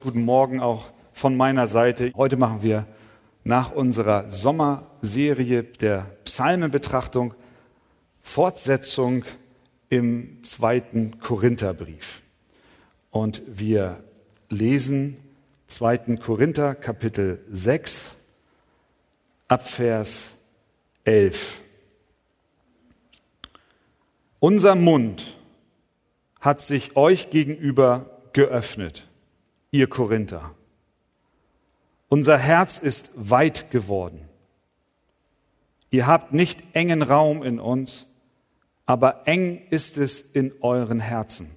Guten Morgen auch von meiner Seite. Heute machen wir nach unserer Sommerserie der Psalmenbetrachtung Fortsetzung im zweiten Korintherbrief. Und wir lesen 2. Korinther Kapitel 6 ab Vers 11. Unser Mund hat sich euch gegenüber geöffnet ihr Korinther. Unser Herz ist weit geworden. Ihr habt nicht engen Raum in uns, aber eng ist es in euren Herzen.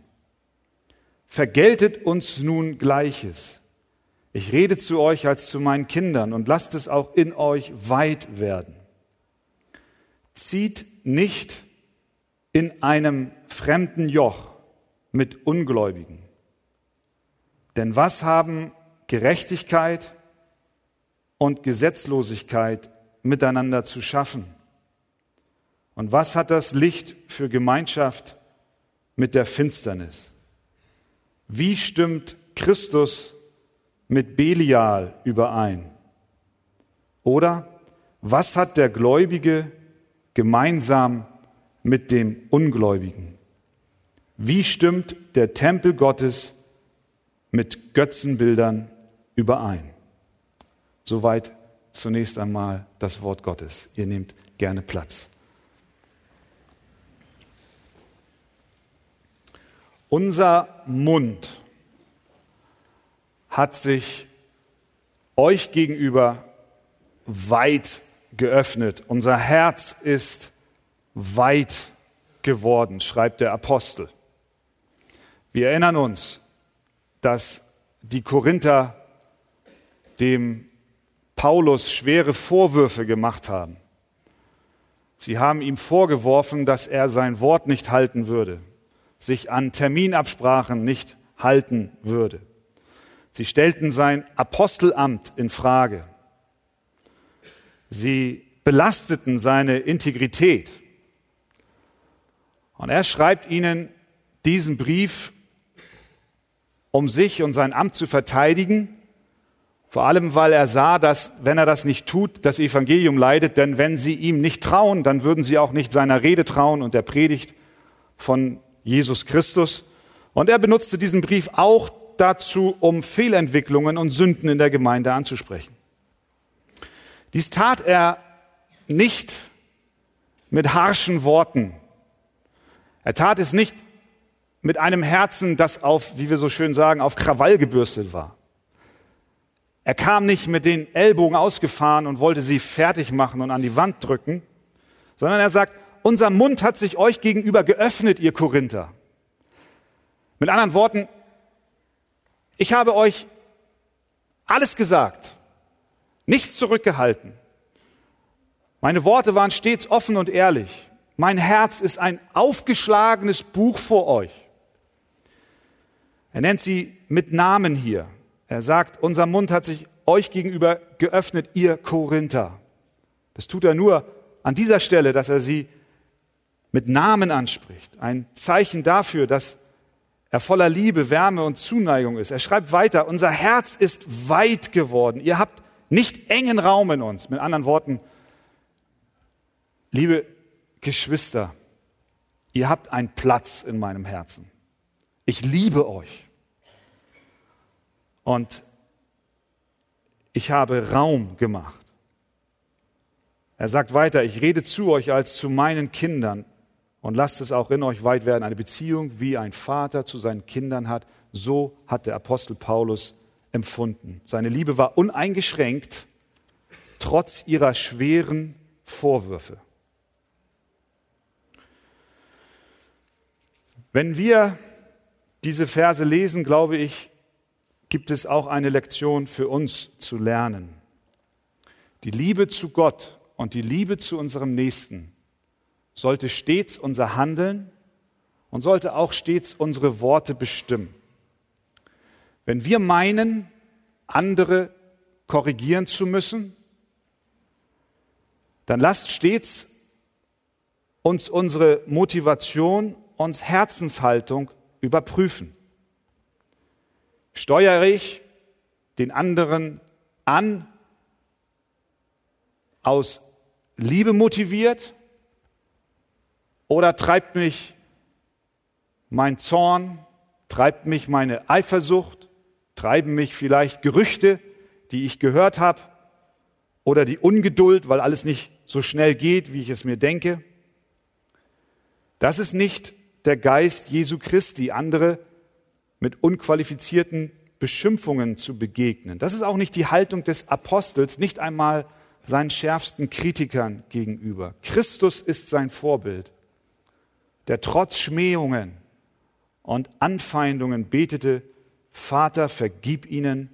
Vergeltet uns nun Gleiches. Ich rede zu euch als zu meinen Kindern und lasst es auch in euch weit werden. Zieht nicht in einem fremden Joch mit Ungläubigen. Denn was haben Gerechtigkeit und Gesetzlosigkeit miteinander zu schaffen? Und was hat das Licht für Gemeinschaft mit der Finsternis? Wie stimmt Christus mit Belial überein? Oder was hat der Gläubige gemeinsam mit dem Ungläubigen? Wie stimmt der Tempel Gottes mit Götzenbildern überein. Soweit zunächst einmal das Wort Gottes. Ihr nehmt gerne Platz. Unser Mund hat sich euch gegenüber weit geöffnet. Unser Herz ist weit geworden, schreibt der Apostel. Wir erinnern uns, dass die Korinther dem Paulus schwere Vorwürfe gemacht haben. Sie haben ihm vorgeworfen, dass er sein Wort nicht halten würde, sich an Terminabsprachen nicht halten würde. Sie stellten sein Apostelamt in Frage. Sie belasteten seine Integrität. Und er schreibt ihnen diesen Brief um sich und sein Amt zu verteidigen, vor allem weil er sah, dass wenn er das nicht tut, das Evangelium leidet, denn wenn sie ihm nicht trauen, dann würden sie auch nicht seiner Rede trauen und der Predigt von Jesus Christus. Und er benutzte diesen Brief auch dazu, um Fehlentwicklungen und Sünden in der Gemeinde anzusprechen. Dies tat er nicht mit harschen Worten. Er tat es nicht mit einem Herzen, das auf, wie wir so schön sagen, auf Krawall gebürstet war. Er kam nicht mit den Ellbogen ausgefahren und wollte sie fertig machen und an die Wand drücken, sondern er sagt, unser Mund hat sich euch gegenüber geöffnet, ihr Korinther. Mit anderen Worten, ich habe euch alles gesagt, nichts zurückgehalten. Meine Worte waren stets offen und ehrlich. Mein Herz ist ein aufgeschlagenes Buch vor euch. Er nennt sie mit Namen hier. Er sagt, unser Mund hat sich euch gegenüber geöffnet, ihr Korinther. Das tut er nur an dieser Stelle, dass er sie mit Namen anspricht. Ein Zeichen dafür, dass er voller Liebe, Wärme und Zuneigung ist. Er schreibt weiter, unser Herz ist weit geworden. Ihr habt nicht engen Raum in uns. Mit anderen Worten, liebe Geschwister, ihr habt einen Platz in meinem Herzen. Ich liebe euch. Und ich habe Raum gemacht. Er sagt weiter, ich rede zu euch als zu meinen Kindern und lasst es auch in euch weit werden. Eine Beziehung, wie ein Vater zu seinen Kindern hat, so hat der Apostel Paulus empfunden. Seine Liebe war uneingeschränkt, trotz ihrer schweren Vorwürfe. Wenn wir diese Verse lesen, glaube ich, gibt es auch eine Lektion für uns zu lernen. Die Liebe zu Gott und die Liebe zu unserem Nächsten sollte stets unser Handeln und sollte auch stets unsere Worte bestimmen. Wenn wir meinen, andere korrigieren zu müssen, dann lasst stets uns unsere Motivation und Herzenshaltung überprüfen. Steuere ich den anderen an aus Liebe motiviert oder treibt mich mein Zorn, treibt mich meine Eifersucht, treiben mich vielleicht Gerüchte, die ich gehört habe, oder die Ungeduld, weil alles nicht so schnell geht, wie ich es mir denke. Das ist nicht der Geist Jesu Christi, andere mit unqualifizierten Beschimpfungen zu begegnen. Das ist auch nicht die Haltung des Apostels, nicht einmal seinen schärfsten Kritikern gegenüber. Christus ist sein Vorbild, der trotz Schmähungen und Anfeindungen betete, Vater, vergib ihnen,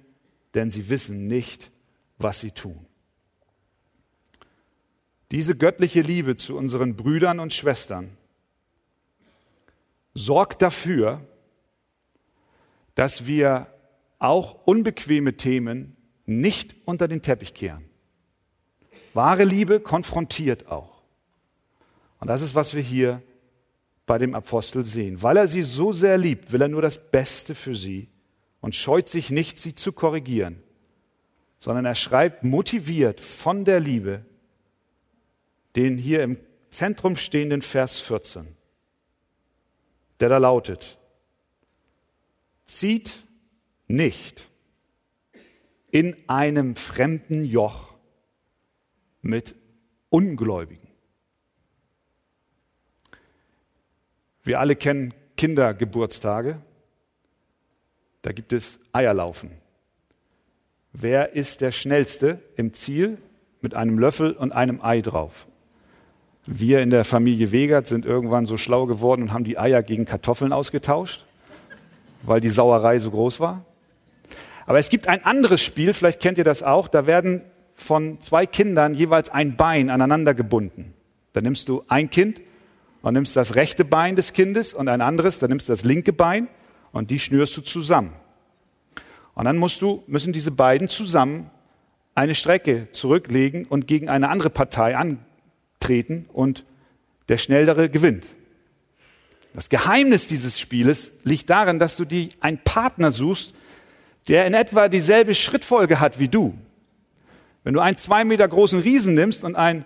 denn sie wissen nicht, was sie tun. Diese göttliche Liebe zu unseren Brüdern und Schwestern sorgt dafür, dass wir auch unbequeme Themen nicht unter den Teppich kehren. Wahre Liebe konfrontiert auch. Und das ist, was wir hier bei dem Apostel sehen. Weil er sie so sehr liebt, will er nur das Beste für sie und scheut sich nicht, sie zu korrigieren, sondern er schreibt motiviert von der Liebe den hier im Zentrum stehenden Vers 14, der da lautet, zieht nicht in einem fremden Joch mit Ungläubigen. Wir alle kennen Kindergeburtstage. Da gibt es Eierlaufen. Wer ist der Schnellste im Ziel mit einem Löffel und einem Ei drauf? Wir in der Familie Wegert sind irgendwann so schlau geworden und haben die Eier gegen Kartoffeln ausgetauscht, weil die Sauerei so groß war. Aber es gibt ein anderes Spiel, vielleicht kennt ihr das auch, da werden von zwei Kindern jeweils ein Bein aneinander gebunden. Da nimmst du ein Kind und nimmst das rechte Bein des Kindes und ein anderes, dann nimmst du das linke Bein und die schnürst du zusammen. Und dann musst du, müssen diese beiden zusammen eine Strecke zurücklegen und gegen eine andere Partei an, treten und der Schnellere gewinnt. Das Geheimnis dieses Spieles liegt darin, dass du dir einen Partner suchst, der in etwa dieselbe Schrittfolge hat wie du. Wenn du einen zwei Meter großen Riesen nimmst und ein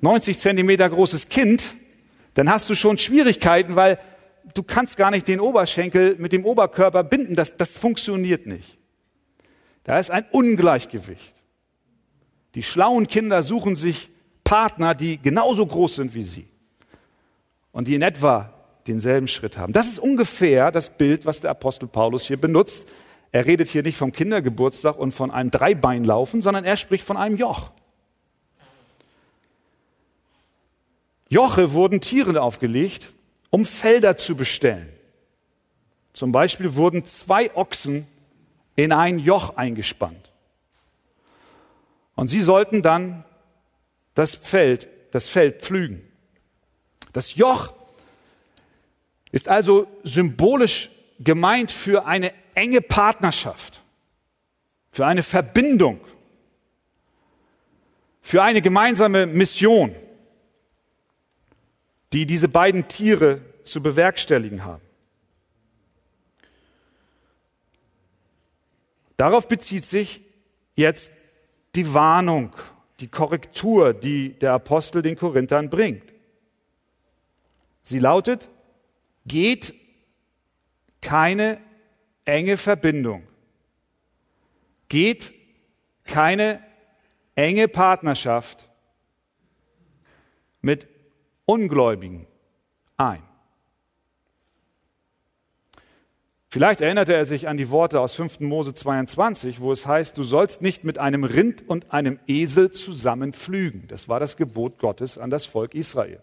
90 Zentimeter großes Kind, dann hast du schon Schwierigkeiten, weil du kannst gar nicht den Oberschenkel mit dem Oberkörper binden. Das, das funktioniert nicht. Da ist ein Ungleichgewicht. Die schlauen Kinder suchen sich Partner, die genauso groß sind wie sie und die in etwa denselben Schritt haben. Das ist ungefähr das Bild, was der Apostel Paulus hier benutzt. Er redet hier nicht vom Kindergeburtstag und von einem Dreibeinlaufen, sondern er spricht von einem Joch. Joche wurden Tieren aufgelegt, um Felder zu bestellen. Zum Beispiel wurden zwei Ochsen in ein Joch eingespannt. Und sie sollten dann das Feld, das Feld pflügen. Das Joch ist also symbolisch gemeint für eine enge Partnerschaft, für eine Verbindung, für eine gemeinsame Mission, die diese beiden Tiere zu bewerkstelligen haben. Darauf bezieht sich jetzt die Warnung die Korrektur, die der Apostel den Korinthern bringt. Sie lautet, geht keine enge Verbindung, geht keine enge Partnerschaft mit Ungläubigen ein. Vielleicht erinnerte er sich an die Worte aus 5. Mose 22, wo es heißt, du sollst nicht mit einem Rind und einem Esel zusammen pflügen. Das war das Gebot Gottes an das Volk Israel.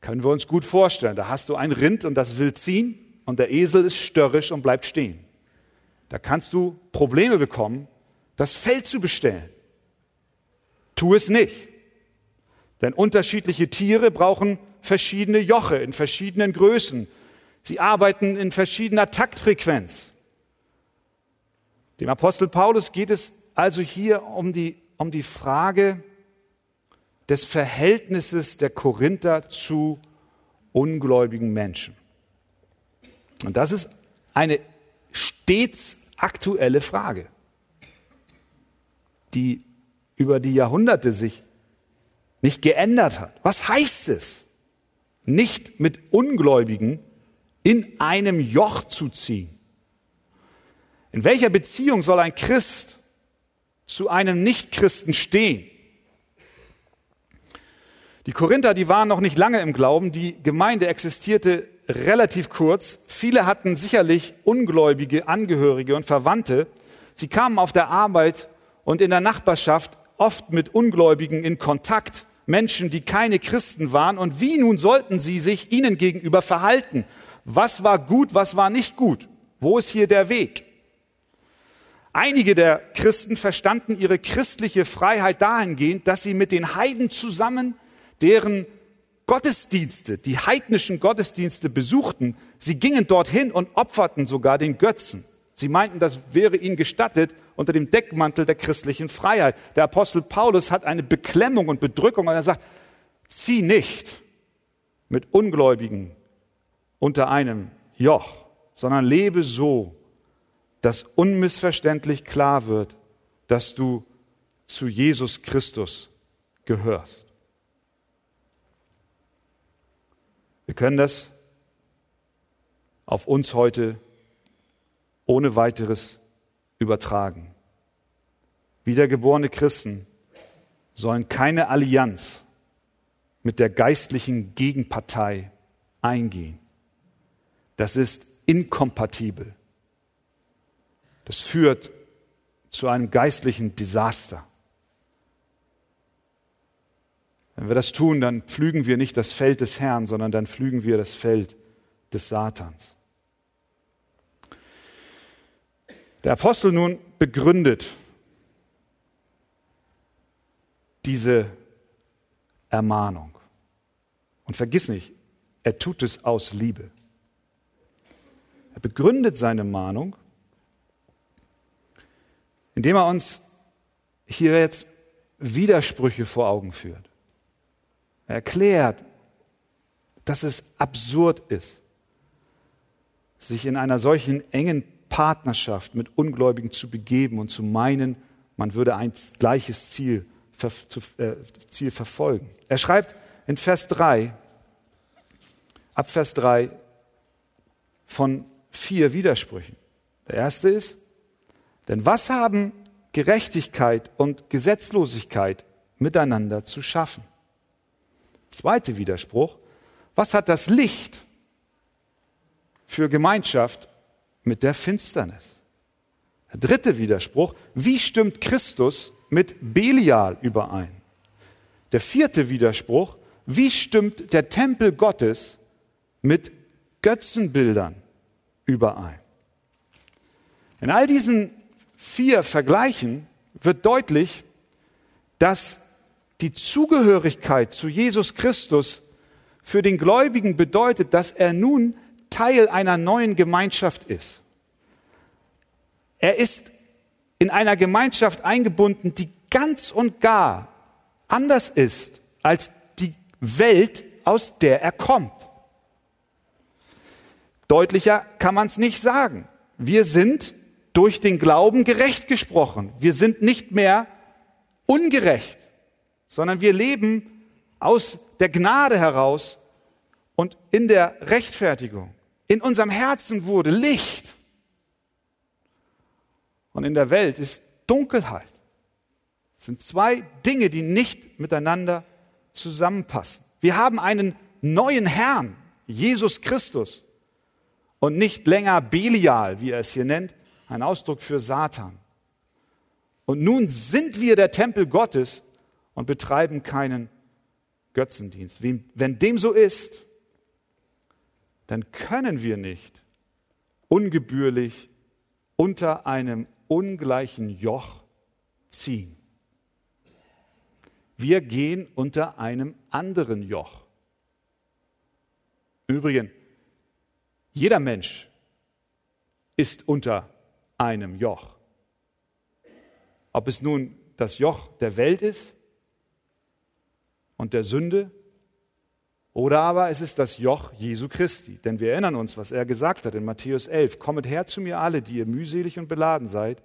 Können wir uns gut vorstellen. Da hast du ein Rind und das will ziehen und der Esel ist störrisch und bleibt stehen. Da kannst du Probleme bekommen, das Feld zu bestellen. Tu es nicht. Denn unterschiedliche Tiere brauchen verschiedene Joche in verschiedenen Größen Sie arbeiten in verschiedener Taktfrequenz. Dem Apostel Paulus geht es also hier um die, um die Frage des Verhältnisses der Korinther zu ungläubigen Menschen. Und das ist eine stets aktuelle Frage, die über die Jahrhunderte sich nicht geändert hat. Was heißt es, nicht mit Ungläubigen in einem Joch zu ziehen? In welcher Beziehung soll ein Christ zu einem Nichtchristen stehen? Die Korinther, die waren noch nicht lange im Glauben, die Gemeinde existierte relativ kurz. Viele hatten sicherlich ungläubige Angehörige und Verwandte. Sie kamen auf der Arbeit und in der Nachbarschaft oft mit Ungläubigen in Kontakt, Menschen, die keine Christen waren. Und wie nun sollten sie sich ihnen gegenüber verhalten? Was war gut, was war nicht gut? Wo ist hier der Weg? Einige der Christen verstanden ihre christliche Freiheit dahingehend, dass sie mit den Heiden zusammen deren Gottesdienste, die heidnischen Gottesdienste besuchten, sie gingen dorthin und opferten sogar den Götzen. Sie meinten, das wäre ihnen gestattet unter dem Deckmantel der christlichen Freiheit. Der Apostel Paulus hat eine Beklemmung und Bedrückung und er sagt, zieh nicht mit Ungläubigen unter einem Joch, sondern lebe so, dass unmissverständlich klar wird, dass du zu Jesus Christus gehörst. Wir können das auf uns heute ohne weiteres übertragen. Wiedergeborene Christen sollen keine Allianz mit der geistlichen Gegenpartei eingehen. Das ist inkompatibel. Das führt zu einem geistlichen Desaster. Wenn wir das tun, dann pflügen wir nicht das Feld des Herrn, sondern dann pflügen wir das Feld des Satans. Der Apostel nun begründet diese Ermahnung. Und vergiss nicht, er tut es aus Liebe. Er begründet seine Mahnung, indem er uns hier jetzt Widersprüche vor Augen führt. Er erklärt, dass es absurd ist, sich in einer solchen engen Partnerschaft mit Ungläubigen zu begeben und zu meinen, man würde ein gleiches Ziel, äh, Ziel verfolgen. Er schreibt in Vers 3, ab Vers 3 von vier Widersprüchen. Der erste ist, denn was haben Gerechtigkeit und Gesetzlosigkeit miteinander zu schaffen? Zweite Widerspruch, was hat das Licht für Gemeinschaft mit der Finsternis? Der dritte Widerspruch, wie stimmt Christus mit Belial überein? Der vierte Widerspruch, wie stimmt der Tempel Gottes mit Götzenbildern überein? In all diesen vier Vergleichen wird deutlich, dass die Zugehörigkeit zu Jesus Christus für den Gläubigen bedeutet, dass er nun Teil einer neuen Gemeinschaft ist. Er ist in einer Gemeinschaft eingebunden, die ganz und gar anders ist als die Welt, aus der er kommt. Deutlicher kann man es nicht sagen. Wir sind durch den Glauben gerecht gesprochen. Wir sind nicht mehr ungerecht sondern wir leben aus der Gnade heraus und in der Rechtfertigung. In unserem Herzen wurde Licht und in der Welt ist Dunkelheit. Das sind zwei Dinge, die nicht miteinander zusammenpassen. Wir haben einen neuen Herrn, Jesus Christus, und nicht länger Belial, wie er es hier nennt, ein Ausdruck für Satan. Und nun sind wir der Tempel Gottes und betreiben keinen Götzendienst. Wenn dem so ist, dann können wir nicht ungebührlich unter einem ungleichen Joch ziehen. Wir gehen unter einem anderen Joch. Übrigens, jeder Mensch ist unter einem Joch. Ob es nun das Joch der Welt ist und der Sünde Oder aber es ist das Joch Jesu Christi. Denn wir erinnern uns, was er gesagt hat in Matthäus 11. Kommet her zu mir alle, die ihr mühselig und beladen seid,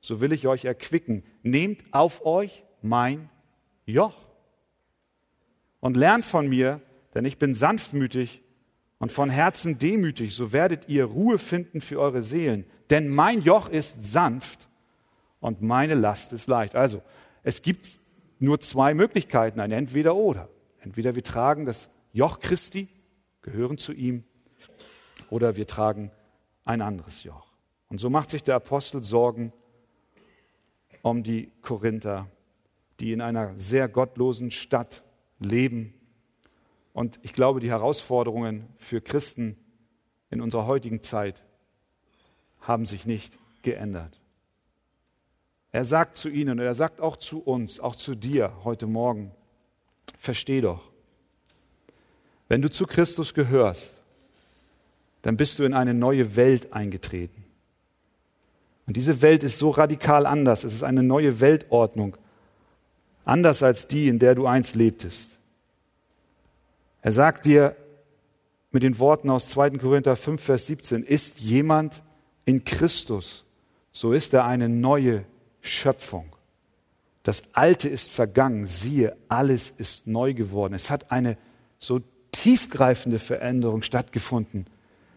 so will ich euch erquicken. Nehmt auf euch mein Joch und lernt von mir, denn ich bin sanftmütig und von Herzen demütig, so werdet ihr Ruhe finden für eure Seelen. Denn mein Joch ist sanft und meine Last ist leicht. Also, es gibt nur zwei Möglichkeiten, ein Entweder oder. Entweder wir tragen das Joch Christi, gehören zu ihm, oder wir tragen ein anderes Joch. Und so macht sich der Apostel Sorgen um die Korinther, die in einer sehr gottlosen Stadt leben. Und ich glaube, die Herausforderungen für Christen in unserer heutigen Zeit haben sich nicht geändert. Er sagt zu ihnen und er sagt auch zu uns, auch zu dir heute Morgen, versteh doch, wenn du zu Christus gehörst, dann bist du in eine neue Welt eingetreten. Und diese Welt ist so radikal anders. Es ist eine neue Weltordnung, anders als die, in der du einst lebtest. Er sagt dir mit den Worten aus 2. Korinther 5, Vers 17, ist jemand in Christus, so ist er eine neue Schöpfung. Das Alte ist vergangen, siehe, alles ist neu geworden. Es hat eine so tiefgreifende Veränderung stattgefunden,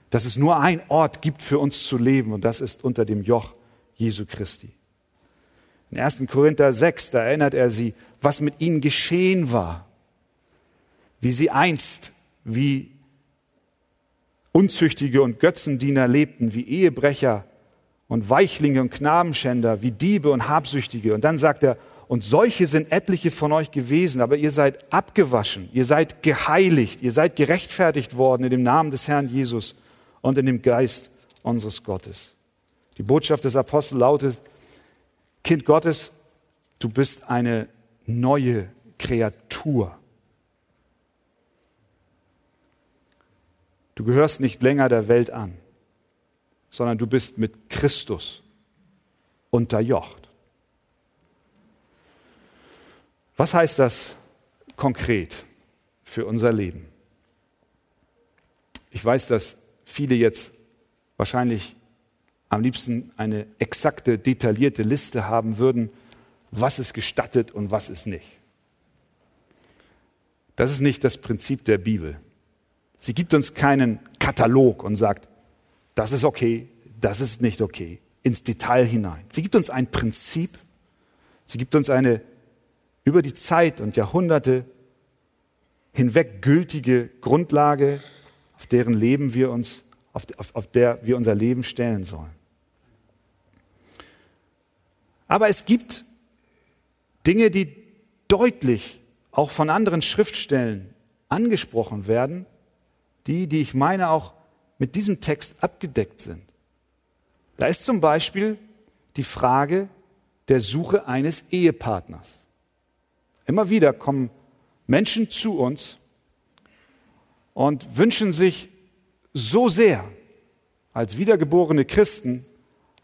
dass es nur ein Ort gibt für uns zu leben und das ist unter dem Joch Jesu Christi. In 1. Korinther 6, da erinnert er sie, was mit ihnen geschehen war, wie sie einst wie Unzüchtige und Götzendiener lebten, wie Ehebrecher und Weichlinge und Knabenschänder, wie Diebe und Habsüchtige. Und dann sagt er, und solche sind etliche von euch gewesen, aber ihr seid abgewaschen, ihr seid geheiligt, ihr seid gerechtfertigt worden in dem Namen des Herrn Jesus und in dem Geist unseres Gottes. Die Botschaft des Apostels lautet, Kind Gottes, du bist eine neue Kreatur. Du gehörst nicht länger der Welt an, sondern du bist mit Christus unterjocht. Was heißt das konkret für unser Leben? Ich weiß, dass viele jetzt wahrscheinlich am liebsten eine exakte, detaillierte Liste haben würden, was ist gestattet und was ist nicht. Das ist nicht das Prinzip der Bibel. Sie gibt uns keinen Katalog und sagt, das ist okay, das ist nicht okay, ins Detail hinein. Sie gibt uns ein Prinzip, sie gibt uns eine über die Zeit und Jahrhunderte hinweg gültige Grundlage, auf deren Leben wir uns, auf, auf, auf der wir unser Leben stellen sollen. Aber es gibt Dinge, die deutlich auch von anderen Schriftstellen angesprochen werden, die, die ich meine, auch mit diesem Text abgedeckt sind. Da ist zum Beispiel die Frage der Suche eines Ehepartners. Immer wieder kommen Menschen zu uns und wünschen sich so sehr, als wiedergeborene Christen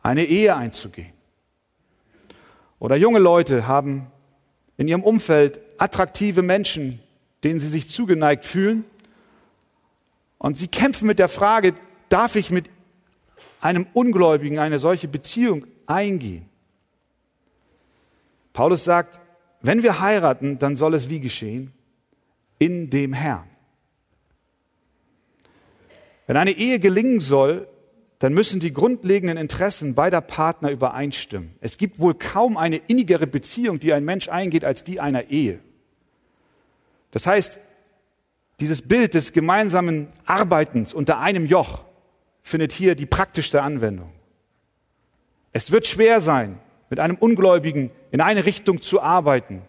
eine Ehe einzugehen. Oder junge Leute haben in ihrem Umfeld attraktive Menschen, denen sie sich zugeneigt fühlen. Und sie kämpfen mit der Frage, darf ich mit einem Ungläubigen eine solche Beziehung eingehen? Paulus sagt, wenn wir heiraten, dann soll es wie geschehen? In dem Herrn. Wenn eine Ehe gelingen soll, dann müssen die grundlegenden Interessen beider Partner übereinstimmen. Es gibt wohl kaum eine innigere Beziehung, die ein Mensch eingeht, als die einer Ehe. Das heißt, dieses Bild des gemeinsamen Arbeitens unter einem Joch findet hier die praktischste Anwendung. Es wird schwer sein, mit einem Ungläubigen in eine Richtung zu arbeiten,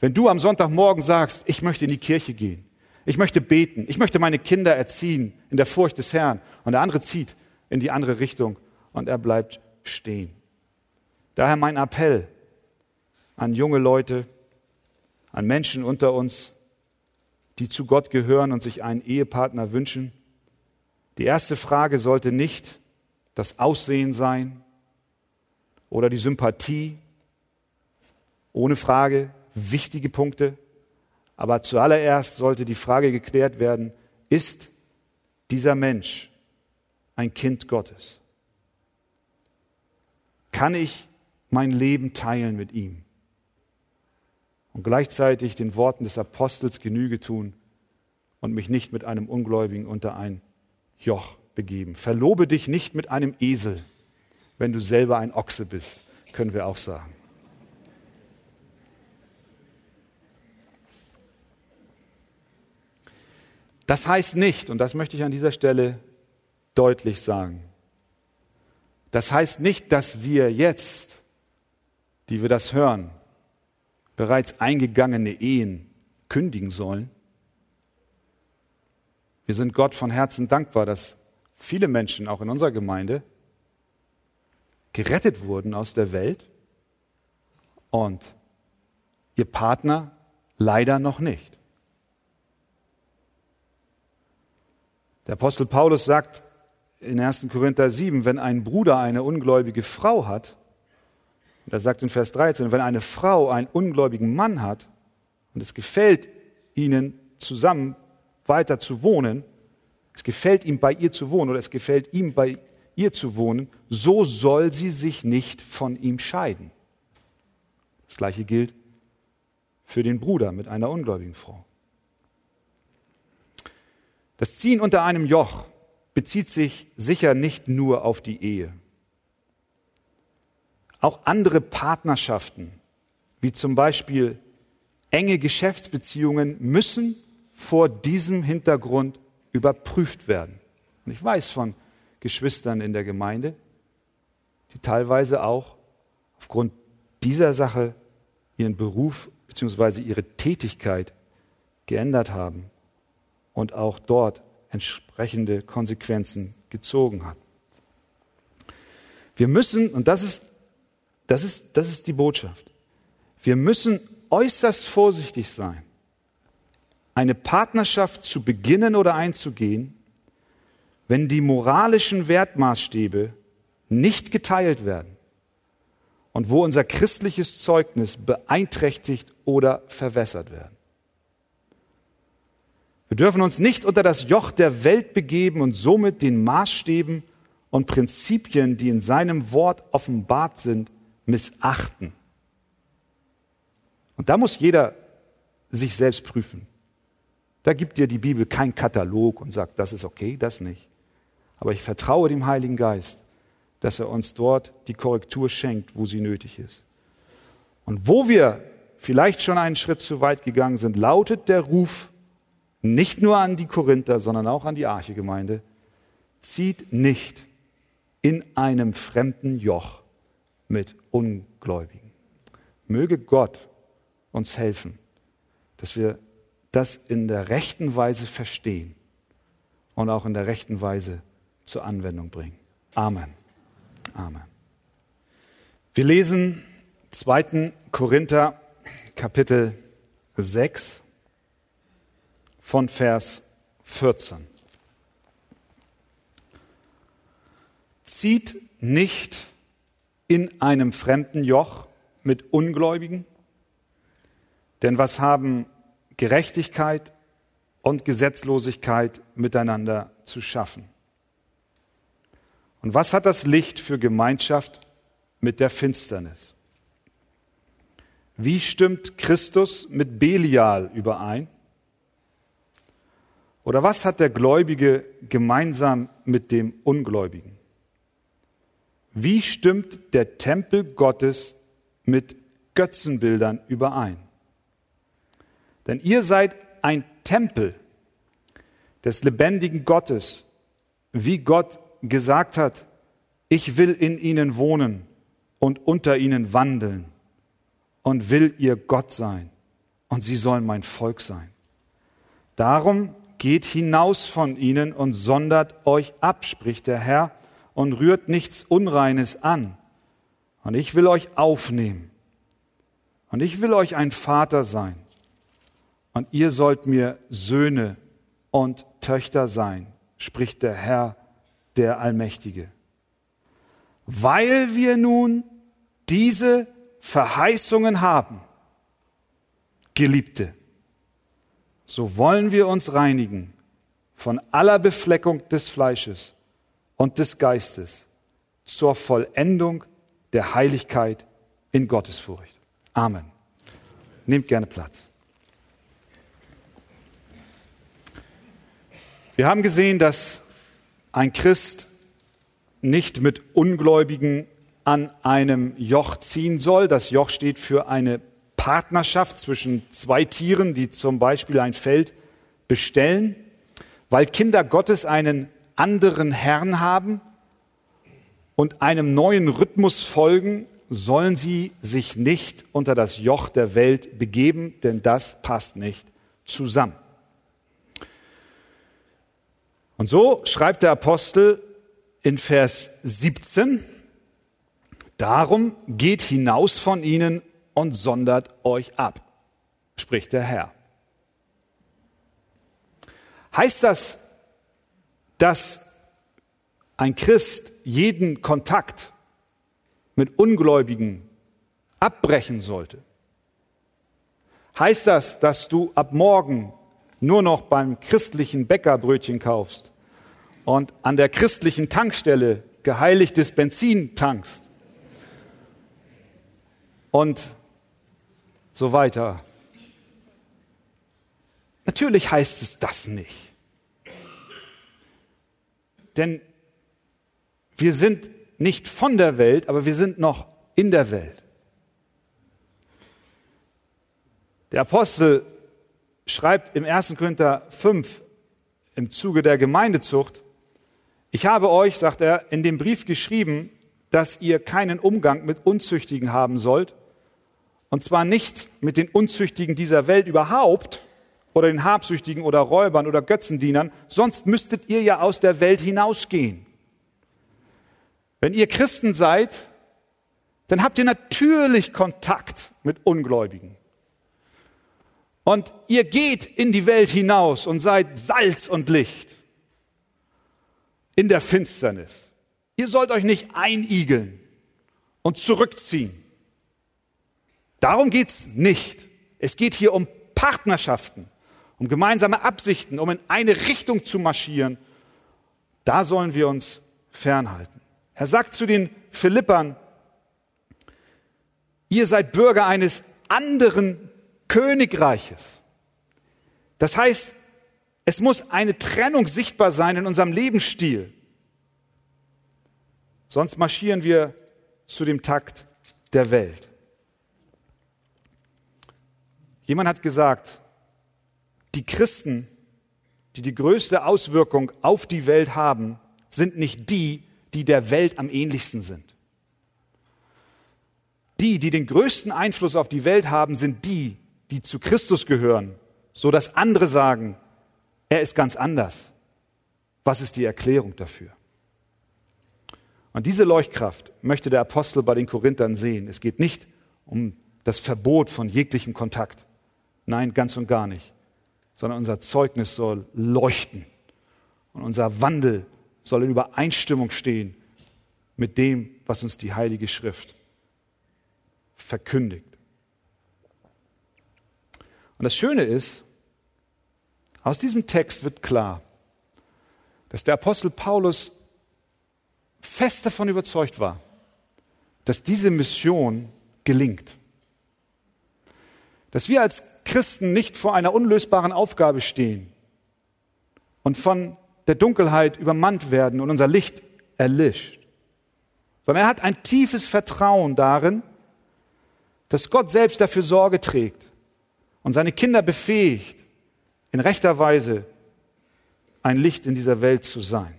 wenn du am Sonntagmorgen sagst, ich möchte in die Kirche gehen, ich möchte beten, ich möchte meine Kinder erziehen in der Furcht des Herrn und der andere zieht in die andere Richtung und er bleibt stehen. Daher mein Appell an junge Leute, an Menschen unter uns, die zu Gott gehören und sich einen Ehepartner wünschen. Die erste Frage sollte nicht das Aussehen sein, oder die Sympathie. Ohne Frage wichtige Punkte. Aber zuallererst sollte die Frage geklärt werden, ist dieser Mensch ein Kind Gottes? Kann ich mein Leben teilen mit ihm? Und gleichzeitig den Worten des Apostels Genüge tun und mich nicht mit einem Ungläubigen unter ein Joch begeben. Verlobe dich nicht mit einem Esel, wenn du selber ein Ochse bist, können wir auch sagen. Das heißt nicht, und das möchte ich an dieser Stelle deutlich sagen, das heißt nicht, dass wir jetzt, die wir das hören, bereits eingegangene Ehen kündigen sollen. Wir sind Gott von Herzen dankbar, dass viele Menschen, auch in unserer Gemeinde, gerettet wurden aus der Welt und ihr Partner leider noch nicht. Der Apostel Paulus sagt in 1. Korinther 7, wenn ein Bruder eine ungläubige Frau hat, und er sagt in Vers 13, wenn eine Frau einen ungläubigen Mann hat und es gefällt ihnen zusammen weiter zu wohnen, es gefällt ihm bei ihr zu wohnen oder es gefällt ihm bei ihr zu wohnen, so soll sie sich nicht von ihm scheiden. Das gleiche gilt für den Bruder mit einer ungläubigen Frau. Das Ziehen unter einem Joch bezieht sich sicher nicht nur auf die Ehe. Auch andere Partnerschaften, wie zum Beispiel enge Geschäftsbeziehungen, müssen vor diesem Hintergrund überprüft werden. Und ich weiß von Geschwistern in der Gemeinde, die teilweise auch aufgrund dieser Sache ihren Beruf bzw. ihre Tätigkeit geändert haben und auch dort entsprechende Konsequenzen gezogen hat. Wir müssen, und das ist, das ist, das ist die Botschaft, wir müssen äußerst vorsichtig sein, eine Partnerschaft zu beginnen oder einzugehen, wenn die moralischen Wertmaßstäbe nicht geteilt werden und wo unser christliches Zeugnis beeinträchtigt oder verwässert werden. Wir dürfen uns nicht unter das Joch der Welt begeben und somit den Maßstäben und Prinzipien, die in seinem Wort offenbart sind, missachten. Und da muss jeder sich selbst prüfen. Da gibt dir die Bibel keinen Katalog und sagt, das ist okay, das nicht. Aber ich vertraue dem Heiligen Geist, dass er uns dort die Korrektur schenkt, wo sie nötig ist. Und wo wir vielleicht schon einen Schritt zu weit gegangen sind, lautet der Ruf nicht nur an die Korinther, sondern auch an die Archegemeinde, zieht nicht in einem fremden Joch mit Ungläubigen. Möge Gott uns helfen, dass wir das in der rechten Weise verstehen und auch in der rechten Weise zur Anwendung bringen. Amen. Amen. Wir lesen 2. Korinther Kapitel 6 von Vers 14. Zieht nicht in einem fremden Joch mit Ungläubigen, denn was haben Gerechtigkeit und Gesetzlosigkeit miteinander zu schaffen? Und was hat das Licht für Gemeinschaft mit der Finsternis? Wie stimmt Christus mit Belial überein? Oder was hat der Gläubige gemeinsam mit dem Ungläubigen? Wie stimmt der Tempel Gottes mit Götzenbildern überein? Denn ihr seid ein Tempel des lebendigen Gottes, wie Gott gesagt hat, ich will in ihnen wohnen und unter ihnen wandeln und will ihr Gott sein und sie sollen mein Volk sein. Darum geht hinaus von ihnen und sondert euch ab, spricht der Herr, und rührt nichts Unreines an. Und ich will euch aufnehmen. Und ich will euch ein Vater sein. Und ihr sollt mir Söhne und Töchter sein, spricht der Herr, der Allmächtige. Weil wir nun diese Verheißungen haben, Geliebte, so wollen wir uns reinigen von aller Befleckung des Fleisches und des Geistes zur Vollendung der Heiligkeit in Gottesfurcht. Amen. Nehmt gerne Platz. Wir haben gesehen, dass ein Christ nicht mit Ungläubigen an einem Joch ziehen soll. Das Joch steht für eine Partnerschaft zwischen zwei Tieren, die zum Beispiel ein Feld bestellen, weil Kinder Gottes einen anderen Herrn haben und einem neuen Rhythmus folgen, sollen sie sich nicht unter das Joch der Welt begeben, denn das passt nicht zusammen. Und so schreibt der Apostel in Vers 17, Darum geht hinaus von ihnen und sondert euch ab, spricht der Herr. Heißt das, dass ein Christ jeden Kontakt mit Ungläubigen abbrechen sollte? Heißt das, dass du ab morgen nur noch beim christlichen Bäcker Brötchen kaufst und an der christlichen Tankstelle geheiligtes Benzin tankst und so weiter. Natürlich heißt es das nicht. Denn wir sind nicht von der Welt, aber wir sind noch in der Welt. Der Apostel schreibt im 1. Korinther 5 im Zuge der Gemeindezucht, ich habe euch, sagt er, in dem Brief geschrieben, dass ihr keinen Umgang mit Unzüchtigen haben sollt, und zwar nicht mit den Unzüchtigen dieser Welt überhaupt oder den Habsüchtigen oder Räubern oder Götzendienern, sonst müsstet ihr ja aus der Welt hinausgehen. Wenn ihr Christen seid, dann habt ihr natürlich Kontakt mit Ungläubigen. Und ihr geht in die Welt hinaus und seid Salz und Licht in der Finsternis. Ihr sollt euch nicht einigeln und zurückziehen. Darum geht's nicht. Es geht hier um Partnerschaften, um gemeinsame Absichten, um in eine Richtung zu marschieren. Da sollen wir uns fernhalten. Er sagt zu den Philippern, ihr seid Bürger eines anderen Königreiches. Das heißt, es muss eine Trennung sichtbar sein in unserem Lebensstil. Sonst marschieren wir zu dem Takt der Welt. Jemand hat gesagt, die Christen, die die größte Auswirkung auf die Welt haben, sind nicht die, die der Welt am ähnlichsten sind. Die, die den größten Einfluss auf die Welt haben, sind die, die zu Christus gehören, so dass andere sagen, er ist ganz anders. Was ist die Erklärung dafür? Und diese Leuchtkraft möchte der Apostel bei den Korinthern sehen. Es geht nicht um das Verbot von jeglichem Kontakt. Nein, ganz und gar nicht. Sondern unser Zeugnis soll leuchten. Und unser Wandel soll in Übereinstimmung stehen mit dem, was uns die Heilige Schrift verkündigt. Und das Schöne ist, aus diesem Text wird klar, dass der Apostel Paulus fest davon überzeugt war, dass diese Mission gelingt. Dass wir als Christen nicht vor einer unlösbaren Aufgabe stehen und von der Dunkelheit übermannt werden und unser Licht erlischt, sondern er hat ein tiefes Vertrauen darin, dass Gott selbst dafür Sorge trägt und seine Kinder befähigt, in rechter Weise ein Licht in dieser Welt zu sein.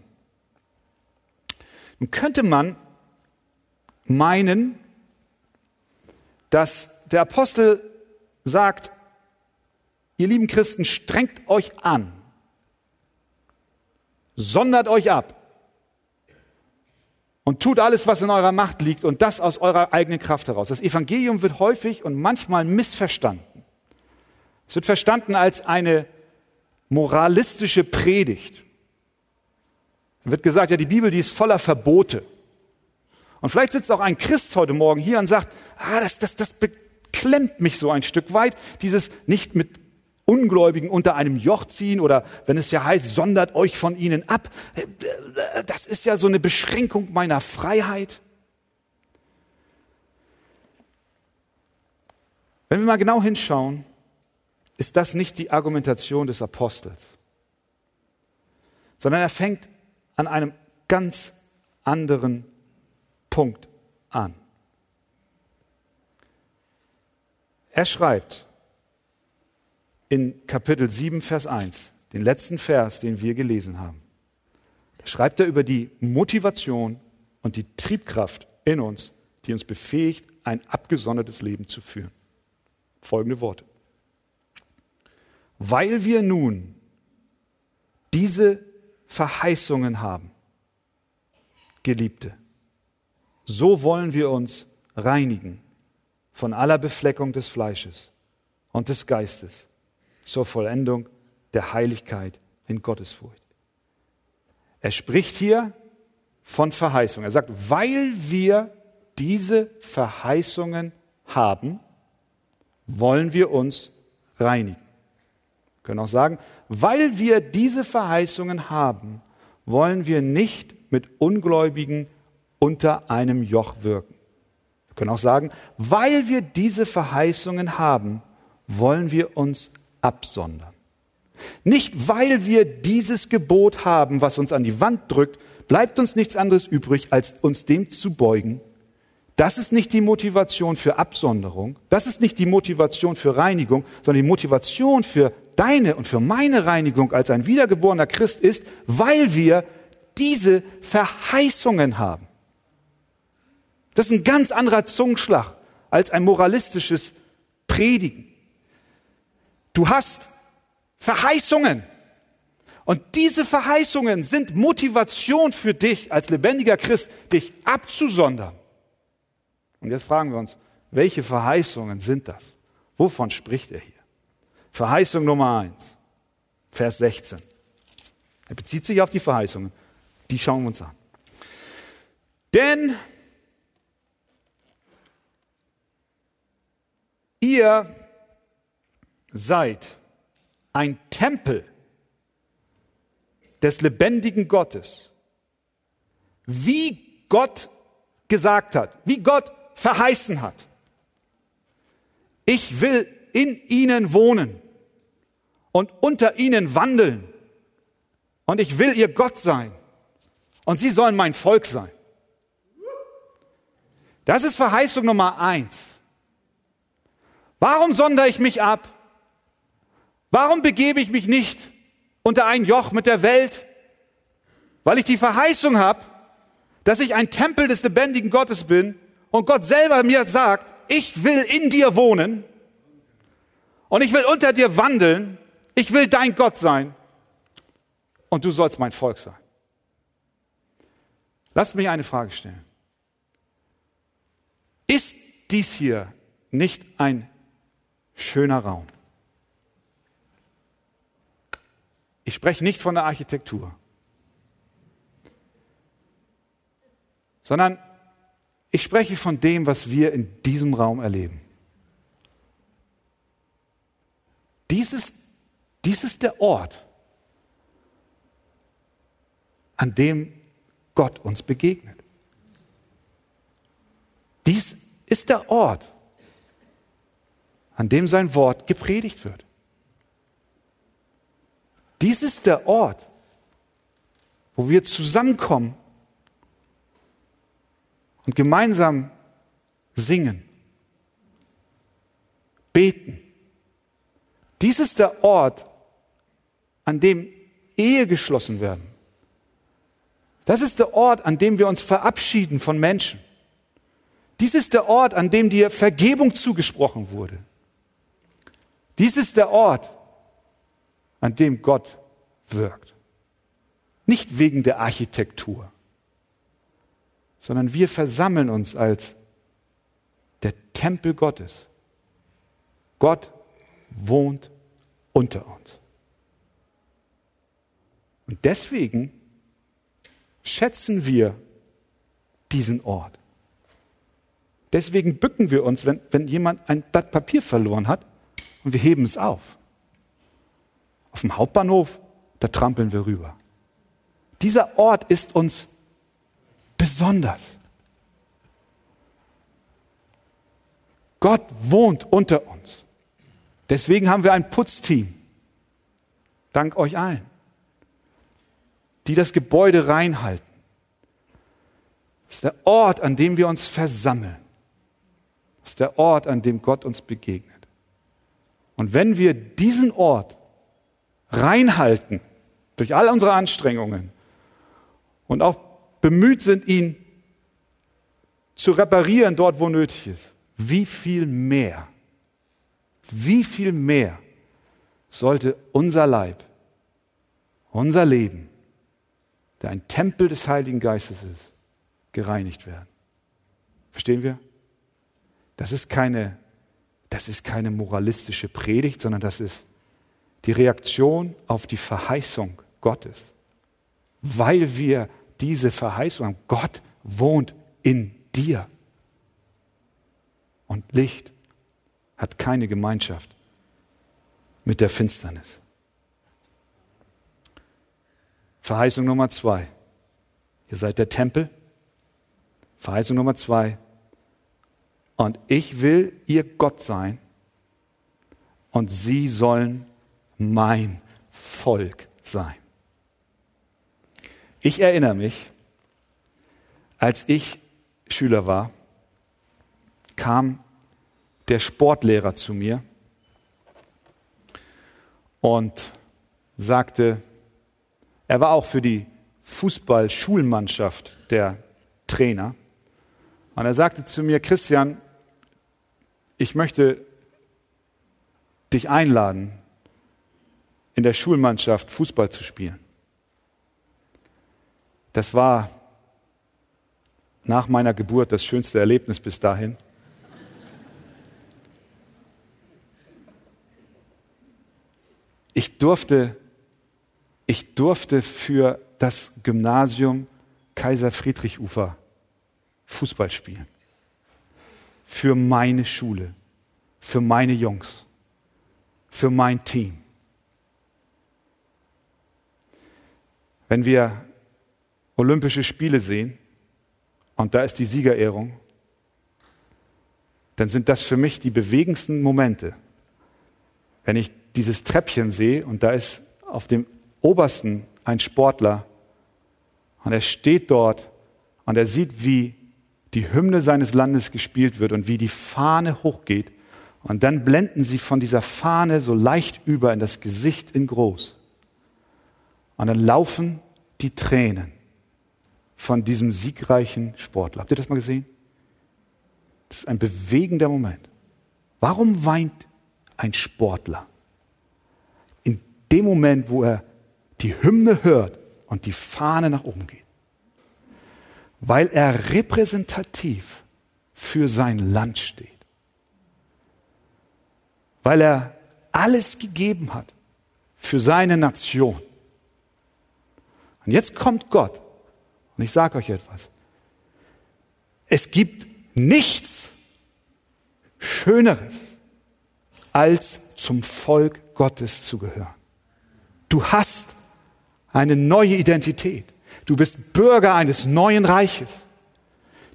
Nun könnte man meinen, dass der Apostel sagt, ihr lieben Christen, strengt euch an, sondert euch ab und tut alles, was in eurer Macht liegt und das aus eurer eigenen Kraft heraus. Das Evangelium wird häufig und manchmal missverstanden. Es wird verstanden als eine moralistische Predigt. Es wird gesagt, ja, die Bibel, die ist voller Verbote. Und vielleicht sitzt auch ein Christ heute Morgen hier und sagt, ah, das, das, das beklemmt mich so ein Stück weit, dieses nicht mit Ungläubigen unter einem Joch ziehen oder wenn es ja heißt, sondert euch von ihnen ab. Das ist ja so eine Beschränkung meiner Freiheit. Wenn wir mal genau hinschauen, ist das nicht die Argumentation des Apostels, sondern er fängt an einem ganz anderen Punkt an. Er schreibt in Kapitel 7, Vers 1, den letzten Vers, den wir gelesen haben, schreibt er über die Motivation und die Triebkraft in uns, die uns befähigt, ein abgesondertes Leben zu führen. Folgende Worte. Weil wir nun diese Verheißungen haben, Geliebte, so wollen wir uns reinigen von aller Befleckung des Fleisches und des Geistes zur Vollendung der Heiligkeit in Gottesfurcht. Er spricht hier von Verheißungen. Er sagt, weil wir diese Verheißungen haben, wollen wir uns reinigen. Wir können auch sagen, weil wir diese Verheißungen haben, wollen wir nicht mit Ungläubigen unter einem Joch wirken. Wir können auch sagen, weil wir diese Verheißungen haben, wollen wir uns absondern. Nicht weil wir dieses Gebot haben, was uns an die Wand drückt, bleibt uns nichts anderes übrig, als uns dem zu beugen. Das ist nicht die Motivation für Absonderung, das ist nicht die Motivation für Reinigung, sondern die Motivation für deine und für meine Reinigung als ein wiedergeborener Christ ist, weil wir diese Verheißungen haben. Das ist ein ganz anderer Zungenschlag als ein moralistisches Predigen. Du hast Verheißungen. Und diese Verheißungen sind Motivation für dich als lebendiger Christ, dich abzusondern. Und jetzt fragen wir uns, welche Verheißungen sind das? Wovon spricht er hier? Verheißung Nummer eins, Vers 16. Er bezieht sich auf die Verheißungen. Die schauen wir uns an. Denn Ihr seid ein Tempel des lebendigen Gottes. Wie Gott gesagt hat, wie Gott verheißen hat. Ich will in ihnen wohnen und unter ihnen wandeln. Und ich will ihr Gott sein. Und sie sollen mein Volk sein. Das ist Verheißung Nummer eins. Warum sondere ich mich ab? Warum begebe ich mich nicht unter ein Joch mit der Welt? Weil ich die Verheißung habe, dass ich ein Tempel des lebendigen Gottes bin und Gott selber mir sagt, ich will in dir wohnen und ich will unter dir wandeln, ich will dein Gott sein und du sollst mein Volk sein. Lasst mich eine Frage stellen. Ist dies hier nicht ein schöner Raum. Ich spreche nicht von der Architektur, sondern ich spreche von dem, was wir in diesem Raum erleben. Dies ist, dies ist der Ort, an dem Gott uns begegnet. Dies ist der Ort, an dem sein Wort gepredigt wird. Dies ist der Ort, wo wir zusammenkommen und gemeinsam singen, beten. Dies ist der Ort, an dem Ehe geschlossen werden. Das ist der Ort, an dem wir uns verabschieden von Menschen. Dies ist der Ort, an dem dir Vergebung zugesprochen wurde. Dies ist der Ort, an dem Gott wirkt. Nicht wegen der Architektur, sondern wir versammeln uns als der Tempel Gottes. Gott wohnt unter uns. Und deswegen schätzen wir diesen Ort. Deswegen bücken wir uns, wenn, wenn jemand ein Blatt Papier verloren hat und wir heben es auf. Auf dem Hauptbahnhof, da trampeln wir rüber. Dieser Ort ist uns besonders. Gott wohnt unter uns. Deswegen haben wir ein Putzteam. Dank euch allen, die das Gebäude reinhalten. Das ist der Ort, an dem wir uns versammeln. Das ist der Ort, an dem Gott uns begegnet. Und wenn wir diesen Ort reinhalten, durch all unsere Anstrengungen und auch bemüht sind, ihn zu reparieren dort, wo nötig ist, wie viel mehr, wie viel mehr sollte unser Leib, unser Leben, der ein Tempel des Heiligen Geistes ist, gereinigt werden. Verstehen wir? Das ist keine, das ist keine moralistische Predigt, sondern das ist die Reaktion auf die Verheißung Gottes. Weil wir diese Verheißung haben, Gott wohnt in dir. Und Licht hat keine Gemeinschaft mit der Finsternis. Verheißung Nummer zwei. Ihr seid der Tempel. Verheißung Nummer zwei. Und ich will ihr Gott sein und sie sollen mein Volk sein. Ich erinnere mich, als ich Schüler war, kam der Sportlehrer zu mir und sagte, er war auch für die Fußballschulmannschaft der Trainer. Und er sagte zu mir, Christian, ich möchte dich einladen, in der Schulmannschaft Fußball zu spielen. Das war nach meiner Geburt das schönste Erlebnis bis dahin. Ich durfte, ich durfte für das Gymnasium Kaiser Friedrich Ufer Fußball spielen. Für meine Schule, für meine Jungs, für mein Team. Wenn wir Olympische Spiele sehen und da ist die Siegerehrung, dann sind das für mich die bewegendsten Momente, wenn ich dieses Treppchen sehe und da ist auf dem obersten ein Sportler und er steht dort und er sieht, wie die Hymne seines Landes gespielt wird und wie die Fahne hochgeht und dann blenden sie von dieser Fahne so leicht über in das Gesicht in groß. Und dann laufen die Tränen von diesem siegreichen Sportler. Habt ihr das mal gesehen? Das ist ein bewegender Moment. Warum weint ein Sportler? dem Moment, wo er die Hymne hört und die Fahne nach oben geht. Weil er repräsentativ für sein Land steht. Weil er alles gegeben hat für seine Nation. Und jetzt kommt Gott. Und ich sage euch etwas. Es gibt nichts Schöneres, als zum Volk Gottes zu gehören. Du hast eine neue Identität. Du bist Bürger eines neuen Reiches.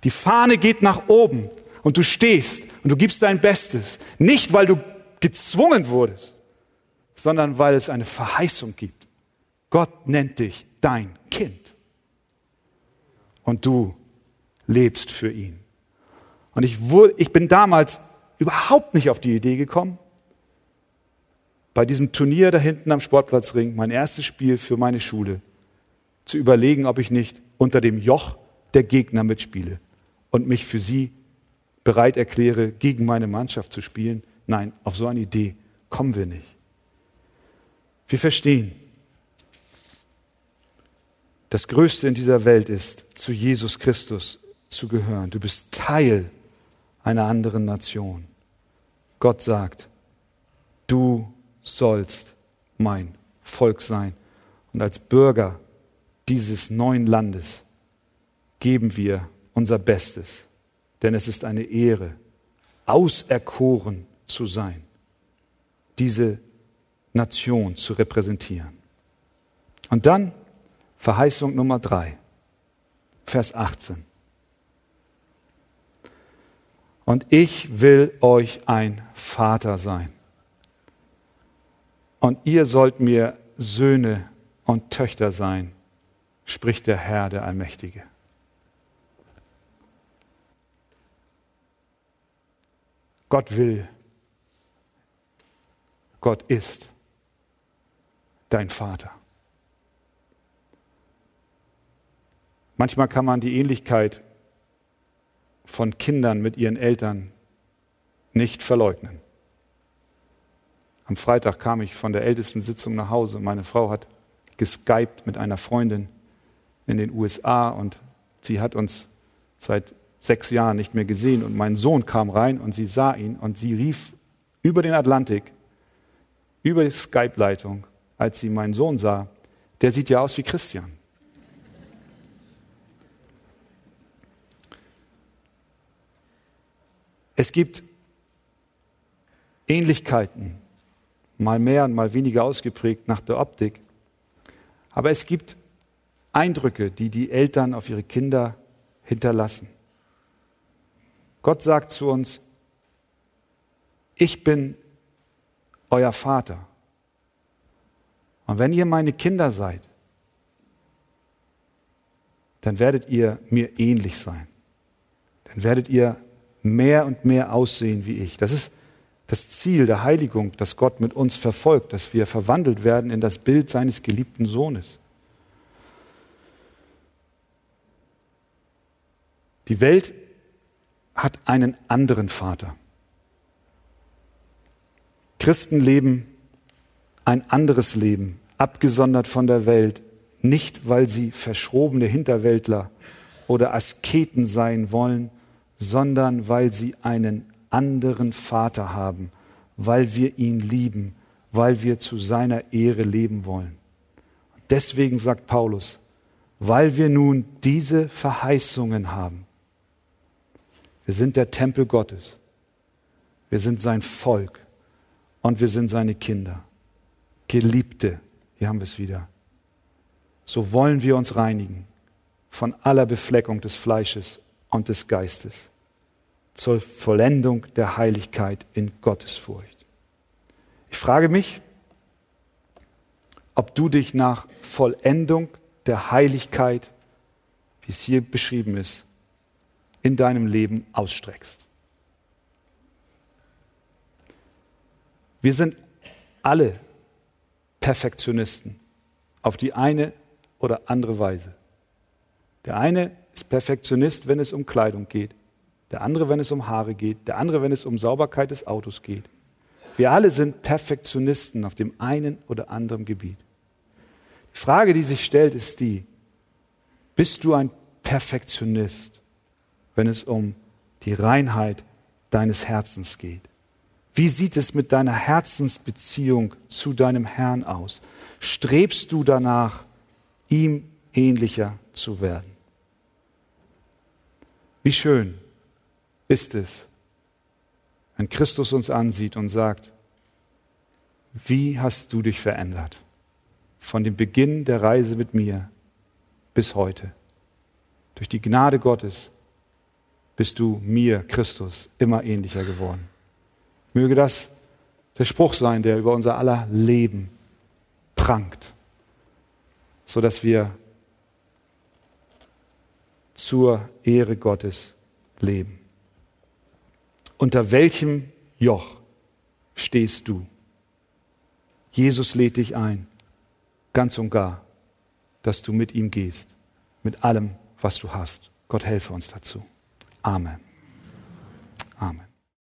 Die Fahne geht nach oben und du stehst und du gibst dein Bestes. Nicht, weil du gezwungen wurdest, sondern weil es eine Verheißung gibt. Gott nennt dich dein Kind. Und du lebst für ihn. Und ich, wurde, ich bin damals überhaupt nicht auf die Idee gekommen, bei diesem Turnier da hinten am Sportplatzring, mein erstes Spiel für meine Schule, zu überlegen, ob ich nicht unter dem Joch der Gegner mitspiele und mich für sie bereit erkläre, gegen meine Mannschaft zu spielen. Nein, auf so eine Idee kommen wir nicht. Wir verstehen, das Größte in dieser Welt ist, zu Jesus Christus zu gehören. Du bist Teil einer anderen Nation. Gott sagt, du sollst mein Volk sein. Und als Bürger dieses neuen Landes geben wir unser Bestes, denn es ist eine Ehre, auserkoren zu sein, diese Nation zu repräsentieren. Und dann Verheißung Nummer drei, Vers 18. Und ich will euch ein Vater sein. Und ihr sollt mir Söhne und Töchter sein, spricht der Herr, der Allmächtige. Gott will, Gott ist dein Vater. Manchmal kann man die Ähnlichkeit von Kindern mit ihren Eltern nicht verleugnen. Am Freitag kam ich von der ältesten Sitzung nach Hause. Meine Frau hat geskypt mit einer Freundin in den USA und sie hat uns seit sechs Jahren nicht mehr gesehen. Und mein Sohn kam rein und sie sah ihn und sie rief über den Atlantik, über die Skype-Leitung, als sie meinen Sohn sah, der sieht ja aus wie Christian. Es gibt Ähnlichkeiten, mal mehr und mal weniger ausgeprägt nach der Optik. Aber es gibt Eindrücke, die die Eltern auf ihre Kinder hinterlassen. Gott sagt zu uns, ich bin euer Vater. Und wenn ihr meine Kinder seid, dann werdet ihr mir ähnlich sein. Dann werdet ihr mehr und mehr aussehen wie ich. Das ist das Ziel der Heiligung, das Gott mit uns verfolgt, dass wir verwandelt werden in das Bild seines geliebten Sohnes. Die Welt hat einen anderen Vater. Christen leben ein anderes Leben, abgesondert von der Welt, nicht weil sie verschrobene Hinterwäldler oder Asketen sein wollen, sondern weil sie einen anderen Vater haben, weil wir ihn lieben, weil wir zu seiner Ehre leben wollen. deswegen sagt Paulus, weil wir nun diese Verheißungen haben, wir sind der Tempel Gottes, wir sind sein Volk und wir sind seine Kinder, Geliebte, hier haben wir es wieder. So wollen wir uns reinigen von aller Befleckung des Fleisches und des Geistes zur Vollendung der Heiligkeit in Gottesfurcht. Ich frage mich, ob du dich nach Vollendung der Heiligkeit, wie es hier beschrieben ist, in deinem Leben ausstreckst. Wir sind alle Perfektionisten auf die eine oder andere Weise. Der eine ist Perfektionist, wenn es um Kleidung geht der andere, wenn es um Haare geht, der andere, wenn es um Sauberkeit des Autos geht. Wir alle sind Perfektionisten auf dem einen oder anderen Gebiet. Die Frage, die sich stellt, ist die, bist du ein Perfektionist, wenn es um die Reinheit deines Herzens geht? Wie sieht es mit deiner Herzensbeziehung zu deinem Herrn aus? Strebst du danach, ihm ähnlicher zu werden? Wie schön, ist es, wenn Christus uns ansieht und sagt, wie hast du dich verändert? Von dem Beginn der Reise mit mir bis heute. Durch die Gnade Gottes bist du mir, Christus, immer ähnlicher geworden. Möge das der Spruch sein, der über unser aller Leben prangt, sodass wir zur Ehre Gottes leben. Unter welchem Joch stehst du? Jesus lädt dich ein, ganz und gar, dass du mit ihm gehst, mit allem, was du hast. Gott helfe uns dazu. Amen.